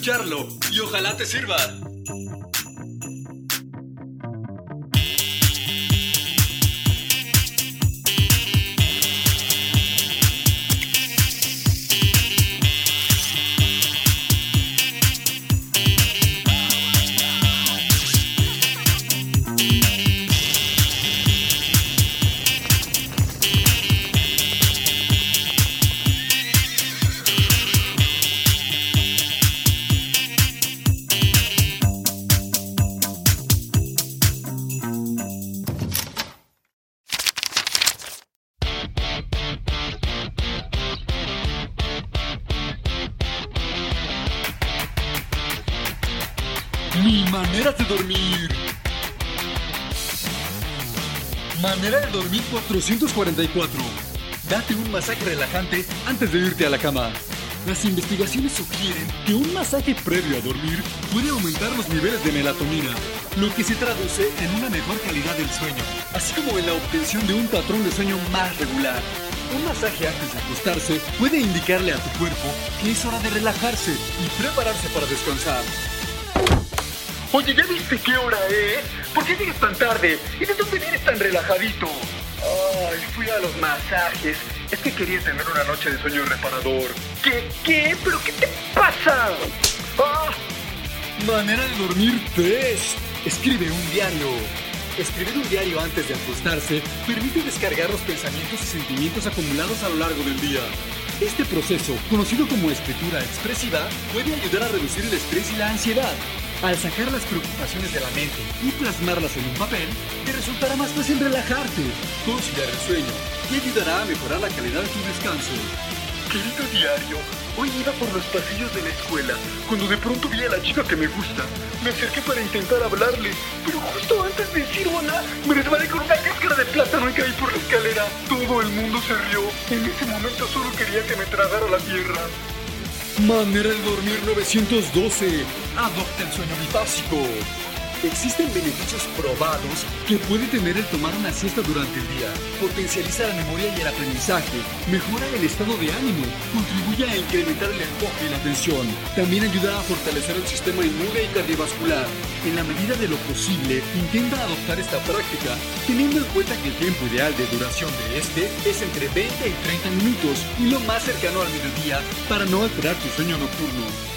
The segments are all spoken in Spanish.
Escucharlo y ojalá te sirva. Mi manera de dormir. Manera de dormir 444. Date un masaje relajante antes de irte a la cama. Las investigaciones sugieren que un masaje previo a dormir puede aumentar los niveles de melatonina, lo que se traduce en una mejor calidad del sueño, así como en la obtención de un patrón de sueño más regular. Un masaje antes de acostarse puede indicarle a tu cuerpo que es hora de relajarse y prepararse para descansar. Oye, ¿ya viste qué hora es? ¿Por qué sigues tan tarde? ¿Y de dónde vienes tan relajadito? Ay, fui a los masajes. Es que quería tener una noche de sueño reparador. ¿Qué? ¿Qué? ¿Pero qué te pasa? ¡Ah! Manera de dormir 3. Escribe un diario. Escribir un diario antes de acostarse permite descargar los pensamientos y sentimientos acumulados a lo largo del día. Este proceso, conocido como escritura expresiva, puede ayudar a reducir el estrés y la ansiedad. Al sacar las preocupaciones de la mente y plasmarlas en un papel, te resultará más fácil relajarte, conciliar el sueño y ayudará a mejorar la calidad de tu descanso. Querido diario, hoy iba por los pasillos de la escuela cuando de pronto vi a la chica que me gusta. Me acerqué para intentar hablarle, pero justo antes de decir hola, me resbalé con una cáscara de plátano y caí por la escalera. Todo el mundo se rió. En ese momento solo quería que me tragara la tierra. Manera de dormir 912. Adopta el sueño bifásico. Existen beneficios probados que puede tener el tomar una siesta durante el día. Potencializa la memoria y el aprendizaje, mejora el estado de ánimo, contribuye a incrementar el enfoque y la atención. También ayuda a fortalecer el sistema inmune y cardiovascular. En la medida de lo posible, intenta adoptar esta práctica, teniendo en cuenta que el tiempo ideal de duración de este es entre 20 y 30 minutos y lo más cercano al mediodía para no alterar tu sueño nocturno.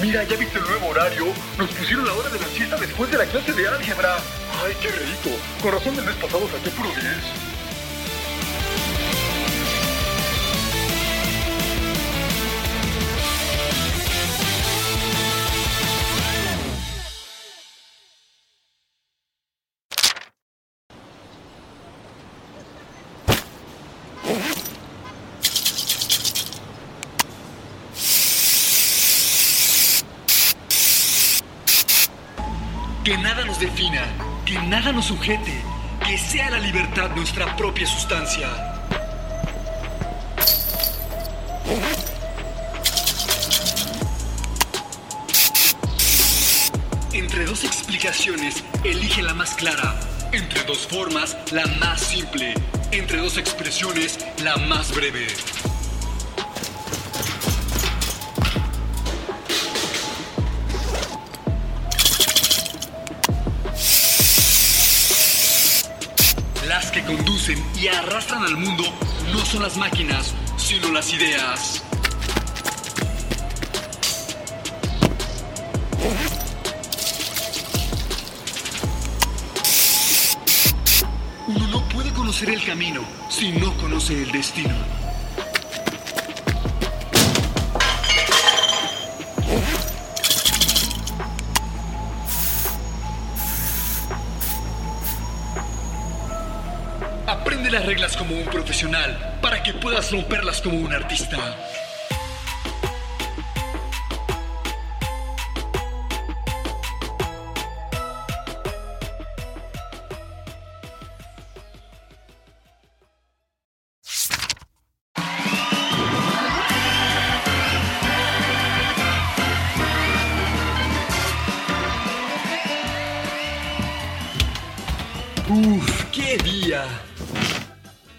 Mira, ¿ya viste el nuevo horario? Nos pusieron la hora de la siesta después de la clase de álgebra. Ay, qué rico. Con razón del mes pasado saqué puro 10. Defina, que nada nos sujete, que sea la libertad nuestra propia sustancia. Entre dos explicaciones, elige la más clara. Entre dos formas, la más simple. Entre dos expresiones, la más breve. Las que conducen y arrastran al mundo no son las máquinas, sino las ideas. Uno no puede conocer el camino si no conoce el destino. Como un profesional para que puedas romperlas como un artista.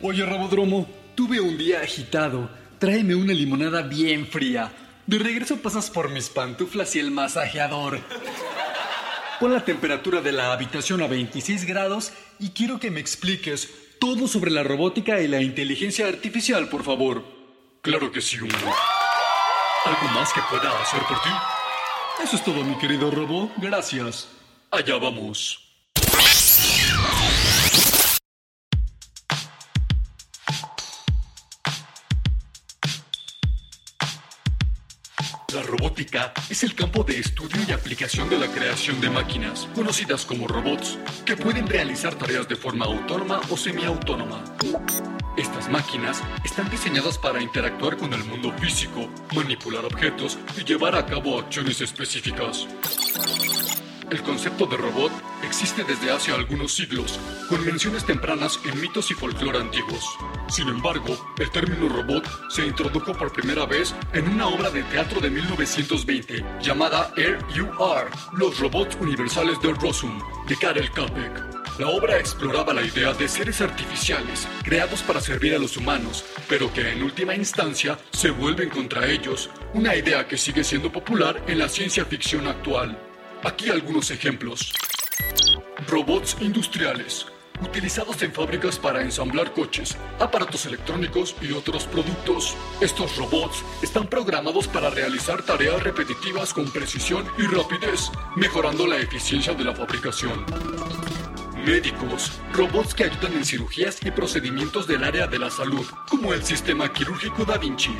Oye, Robodromo, tuve un día agitado. Tráeme una limonada bien fría. De regreso pasas por mis pantuflas y el masajeador. Pon la temperatura de la habitación a 26 grados y quiero que me expliques todo sobre la robótica y la inteligencia artificial, por favor. Claro que sí, Hugo. ¿Algo más que pueda hacer por ti? Eso es todo, mi querido robot. Gracias. Allá vamos. La robótica es el campo de estudio y aplicación de la creación de máquinas, conocidas como robots, que pueden realizar tareas de forma autónoma o semiautónoma. Estas máquinas están diseñadas para interactuar con el mundo físico, manipular objetos y llevar a cabo acciones específicas. El concepto de robot existe desde hace algunos siglos, con menciones tempranas en mitos y folclore antiguos. Sin embargo, el término robot se introdujo por primera vez en una obra de teatro de 1920 llamada Air Are, Los Robots Universales de Rossum, de Karel Capek. La obra exploraba la idea de seres artificiales creados para servir a los humanos, pero que en última instancia se vuelven contra ellos, una idea que sigue siendo popular en la ciencia ficción actual. Aquí algunos ejemplos. Robots industriales, utilizados en fábricas para ensamblar coches, aparatos electrónicos y otros productos. Estos robots están programados para realizar tareas repetitivas con precisión y rapidez, mejorando la eficiencia de la fabricación. Médicos, robots que ayudan en cirugías y procedimientos del área de la salud, como el sistema quirúrgico Da Vinci.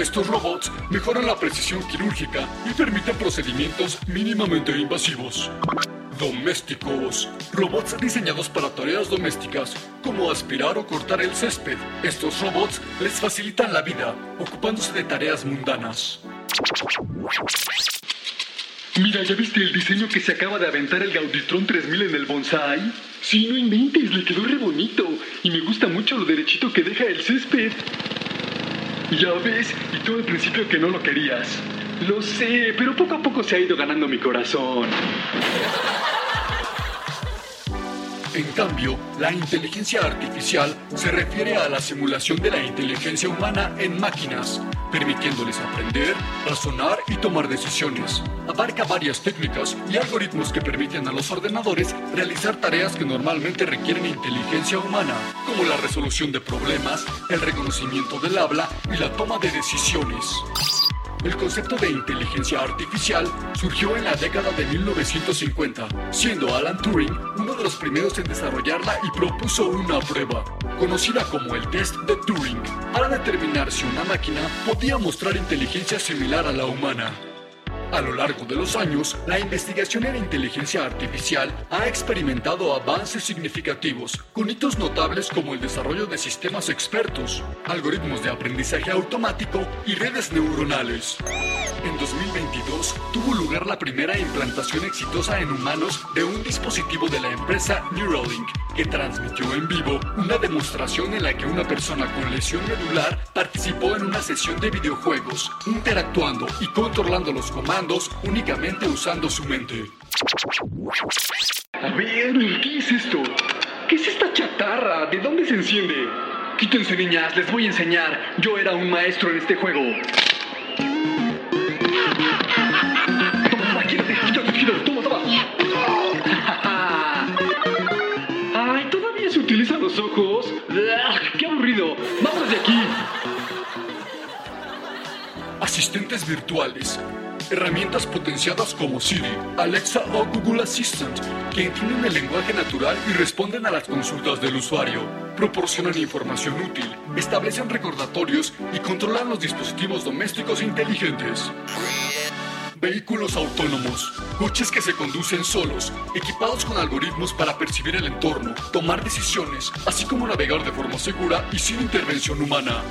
Estos robots mejoran la precisión quirúrgica y permiten procedimientos mínimamente invasivos. Domésticos. Robots diseñados para tareas domésticas, como aspirar o cortar el césped. Estos robots les facilitan la vida, ocupándose de tareas mundanas. Mira, ¿ya viste el diseño que se acaba de aventar el Gauditron 3000 en el bonsai? Sí, no inventes, le quedó re bonito. Y me gusta mucho lo derechito que deja el césped. Ya ves, y tú al principio que no lo querías. Lo sé, pero poco a poco se ha ido ganando mi corazón. En cambio, la inteligencia artificial se refiere a la simulación de la inteligencia humana en máquinas, permitiéndoles aprender, razonar y tomar decisiones. Abarca varias técnicas y algoritmos que permiten a los ordenadores realizar tareas que normalmente requieren inteligencia humana, como la resolución de problemas, el reconocimiento del habla y la toma de decisiones. El concepto de inteligencia artificial surgió en la década de 1950, siendo Alan Turing uno de los primeros en desarrollarla y propuso una prueba, conocida como el test de Turing, para determinar si una máquina podía mostrar inteligencia similar a la humana. A lo largo de los años, la investigación en inteligencia artificial ha experimentado avances significativos, con hitos notables como el desarrollo de sistemas expertos, algoritmos de aprendizaje automático y redes neuronales. En 2022 tuvo lugar la primera implantación exitosa en humanos de un dispositivo de la empresa Neuralink, que transmitió en vivo una demostración en la que una persona con lesión medular participó en una sesión de videojuegos, interactuando y controlando los comandos únicamente usando su mente. A ver, ¿qué es esto? ¿Qué es esta chatarra? ¿De dónde se enciende? Quítense niñas, les voy a enseñar. Yo era un maestro en este juego. Toma, quítate, quítate, quítate, toma, toma. Ay, todavía se utilizan los ojos. ¡Qué aburrido! ¡Vamos de aquí! Asistentes virtuales herramientas potenciadas como Siri, Alexa o Google Assistant, que entienden el lenguaje natural y responden a las consultas del usuario, proporcionan información útil, establecen recordatorios y controlan los dispositivos domésticos inteligentes. Vehículos autónomos, coches que se conducen solos, equipados con algoritmos para percibir el entorno, tomar decisiones, así como navegar de forma segura y sin intervención humana.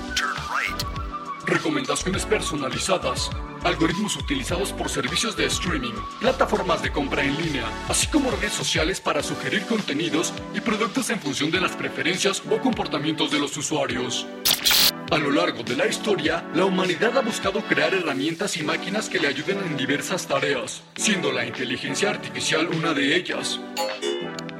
Recomendaciones personalizadas, algoritmos utilizados por servicios de streaming, plataformas de compra en línea, así como redes sociales para sugerir contenidos y productos en función de las preferencias o comportamientos de los usuarios. A lo largo de la historia, la humanidad ha buscado crear herramientas y máquinas que le ayuden en diversas tareas, siendo la inteligencia artificial una de ellas.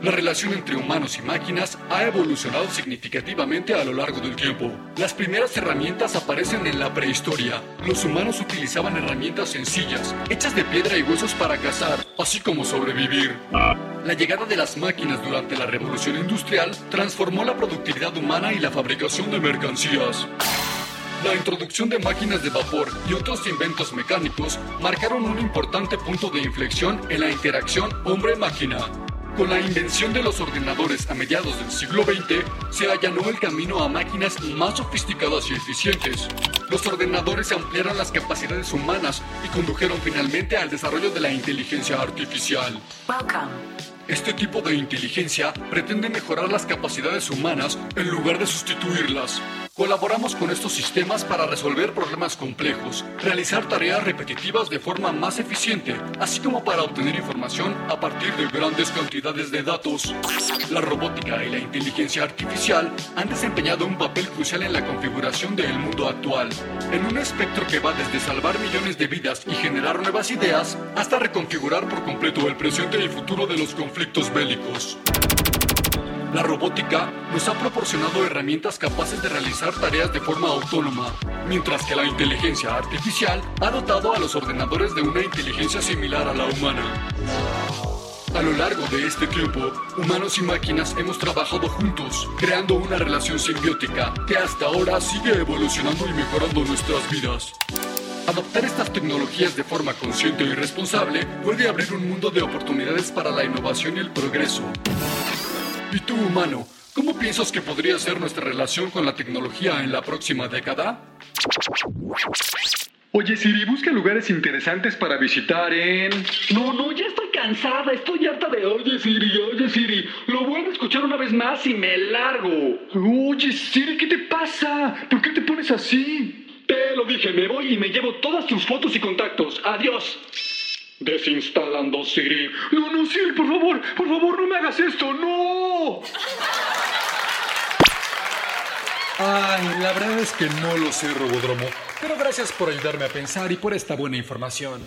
La relación entre humanos y máquinas ha evolucionado significativamente a lo largo del tiempo. Las primeras herramientas aparecen en la prehistoria. Los humanos utilizaban herramientas sencillas, hechas de piedra y huesos para cazar, así como sobrevivir. La llegada de las máquinas durante la revolución industrial transformó la productividad humana y la fabricación de mercancías. La introducción de máquinas de vapor y otros inventos mecánicos marcaron un importante punto de inflexión en la interacción hombre-máquina. Con la invención de los ordenadores a mediados del siglo XX, se allanó el camino a máquinas más sofisticadas y eficientes. Los ordenadores ampliaron las capacidades humanas y condujeron finalmente al desarrollo de la inteligencia artificial. Este tipo de inteligencia pretende mejorar las capacidades humanas en lugar de sustituirlas. Colaboramos con estos sistemas para resolver problemas complejos, realizar tareas repetitivas de forma más eficiente, así como para obtener información a partir de grandes cantidades de datos. La robótica y la inteligencia artificial han desempeñado un papel crucial en la configuración del mundo actual, en un espectro que va desde salvar millones de vidas y generar nuevas ideas, hasta reconfigurar por completo el presente y futuro de los conflictos bélicos. La robótica nos ha proporcionado herramientas capaces de realizar tareas de forma autónoma, mientras que la inteligencia artificial ha dotado a los ordenadores de una inteligencia similar a la humana. A lo largo de este tiempo, humanos y máquinas hemos trabajado juntos, creando una relación simbiótica que hasta ahora sigue evolucionando y mejorando nuestras vidas. Adoptar estas tecnologías de forma consciente y responsable puede abrir un mundo de oportunidades para la innovación y el progreso. ¿Y tú, humano? ¿Cómo piensas que podría ser nuestra relación con la tecnología en la próxima década? Oye Siri, busca lugares interesantes para visitar en... No, no, ya estoy cansada, estoy harta de... Oye Siri, oye Siri, lo vuelvo a escuchar una vez más y me largo. Oye Siri, ¿qué te pasa? ¿Por qué te pones así? Te lo dije, me voy y me llevo todas tus fotos y contactos. Adiós. Desinstalando Siri. No, no, Siri, por favor, por favor, no me hagas esto, no. Ay, la verdad es que no lo sé, Robodromo. Pero gracias por ayudarme a pensar y por esta buena información.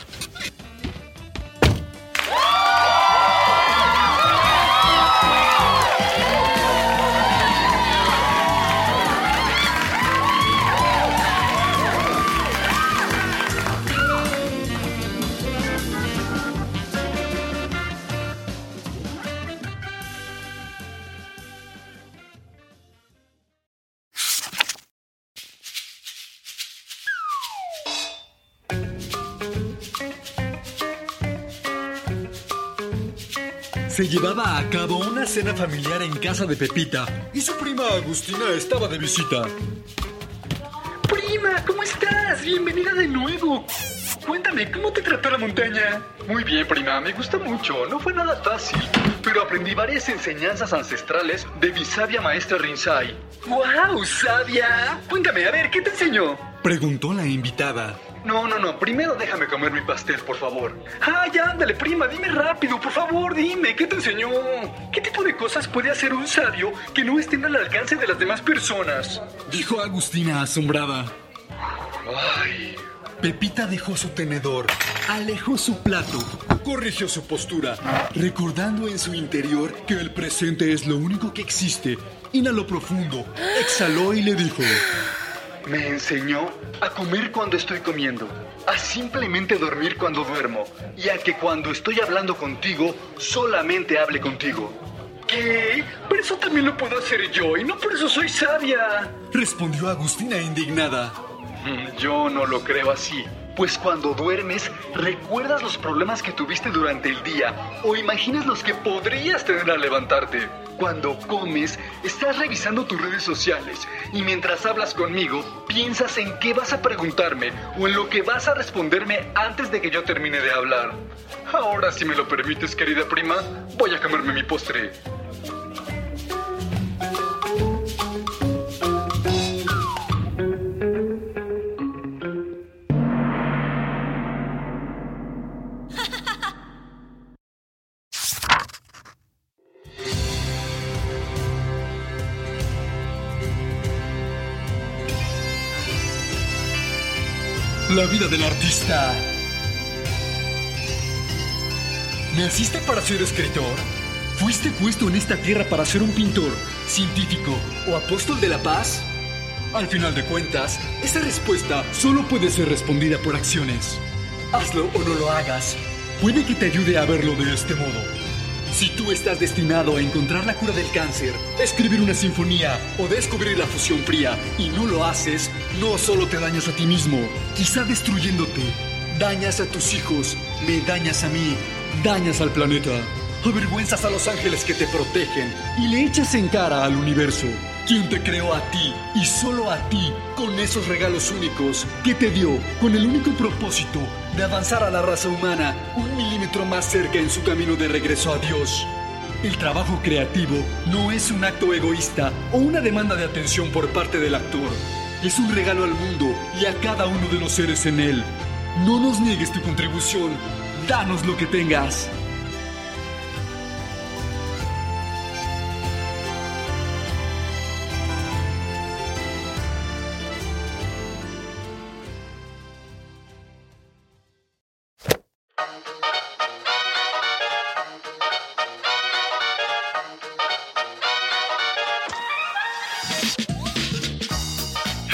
Se llevaba a cabo una cena familiar en casa de Pepita y su prima Agustina estaba de visita. Prima, ¿cómo estás? Bienvenida de nuevo. Cuéntame, ¿cómo te trató la montaña? Muy bien, prima, me gustó mucho. No fue nada fácil, pero aprendí varias enseñanzas ancestrales de mi sabia maestra Rinsai. ¡Wow, sabia! Cuéntame, a ver, ¿qué te enseñó? Preguntó la invitada. No, no, no. Primero déjame comer mi pastel, por favor. ¡Ay, ándale, prima! Dime rápido, por favor, dime. ¿Qué te enseñó? ¿Qué tipo de cosas puede hacer un sabio que no estén al alcance de las demás personas? Dijo Agustina asombrada. Ay. Pepita dejó su tenedor, alejó su plato, corrigió su postura, recordando en su interior que el presente es lo único que existe. Inhaló profundo, exhaló y le dijo... Me enseñó a comer cuando estoy comiendo, a simplemente dormir cuando duermo y a que cuando estoy hablando contigo, solamente hable contigo. ¿Qué? Pero eso también lo puedo hacer yo y no por eso soy sabia. Respondió Agustina indignada. Mm, yo no lo creo así. Pues cuando duermes, recuerdas los problemas que tuviste durante el día o imaginas los que podrías tener al levantarte. Cuando comes, estás revisando tus redes sociales y mientras hablas conmigo, piensas en qué vas a preguntarme o en lo que vas a responderme antes de que yo termine de hablar. Ahora, si me lo permites, querida prima, voy a comerme mi postre. La vida del artista. ¿Naciste para ser escritor? ¿Fuiste puesto en esta tierra para ser un pintor, científico o apóstol de la paz? Al final de cuentas, esa respuesta solo puede ser respondida por acciones. Hazlo o no lo hagas. Puede que te ayude a verlo de este modo. Si tú estás destinado a encontrar la cura del cáncer, escribir una sinfonía o descubrir la fusión fría y no lo haces, no solo te dañas a ti mismo, quizá destruyéndote, dañas a tus hijos, me dañas a mí, dañas al planeta, avergüenzas a los ángeles que te protegen y le echas en cara al universo. ¿Quién te creó a ti y solo a ti con esos regalos únicos que te dio con el único propósito de avanzar a la raza humana un milímetro más cerca en su camino de regreso a Dios? El trabajo creativo no es un acto egoísta o una demanda de atención por parte del actor. Es un regalo al mundo y a cada uno de los seres en él. No nos niegues tu contribución. Danos lo que tengas.